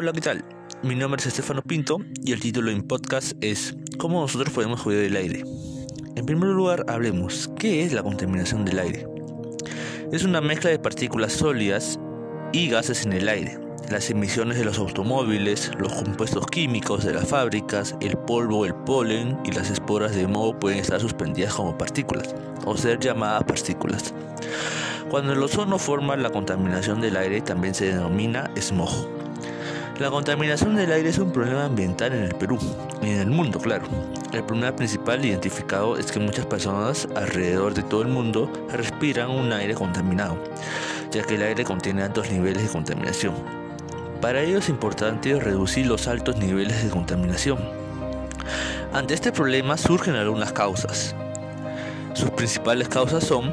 Hola, ¿qué tal? Mi nombre es Estefano Pinto y el título mi podcast es ¿Cómo nosotros podemos cuidar el aire? En primer lugar, hablemos, ¿qué es la contaminación del aire? Es una mezcla de partículas sólidas y gases en el aire. Las emisiones de los automóviles, los compuestos químicos de las fábricas, el polvo, el polen y las esporas de moho pueden estar suspendidas como partículas o ser llamadas partículas. Cuando el ozono forma la contaminación del aire también se denomina smog. La contaminación del aire es un problema ambiental en el Perú y en el mundo, claro. El problema principal identificado es que muchas personas alrededor de todo el mundo respiran un aire contaminado, ya que el aire contiene altos niveles de contaminación. Para ello es importante reducir los altos niveles de contaminación. Ante este problema surgen algunas causas. Sus principales causas son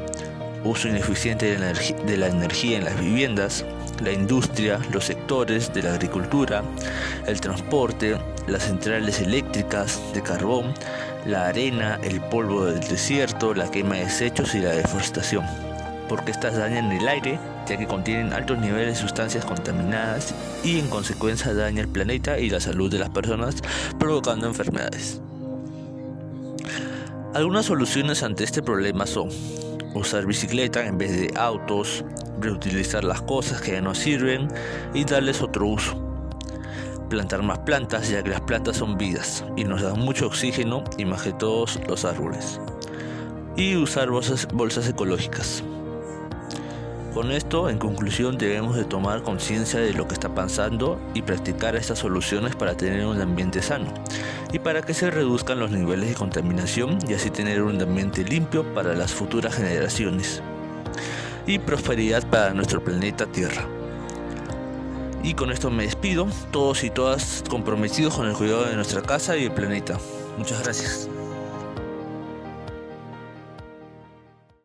uso ineficiente de la, energía en las viviendas, la industria, los sectores de la agricultura, el transporte, las centrales eléctricas de carbón, la arena, el polvo del desierto, la quema de desechos y la deforestación, porque estas dañan el aire ya que contienen altos niveles de sustancias contaminadas y en consecuencia dañan el planeta y la salud de las personas provocando enfermedades. Algunas soluciones ante este problema son usar bicicleta en vez de autos, reutilizar las cosas que ya no sirven y darles otro uso. Plantar más plantas ya que las plantas son vidas y nos dan mucho oxígeno y más que todos los árboles. Y usar bolsas, bolsas ecológicas. Con esto, en conclusión, debemos de tomar conciencia de lo que está pasando y practicar estas soluciones para tener un ambiente sano y para que se reduzcan los niveles de contaminación y así tener un ambiente limpio para las futuras generaciones y prosperidad para nuestro planeta Tierra. Y con esto me despido, todos y todas comprometidos con el cuidado de nuestra casa y el planeta. Muchas gracias.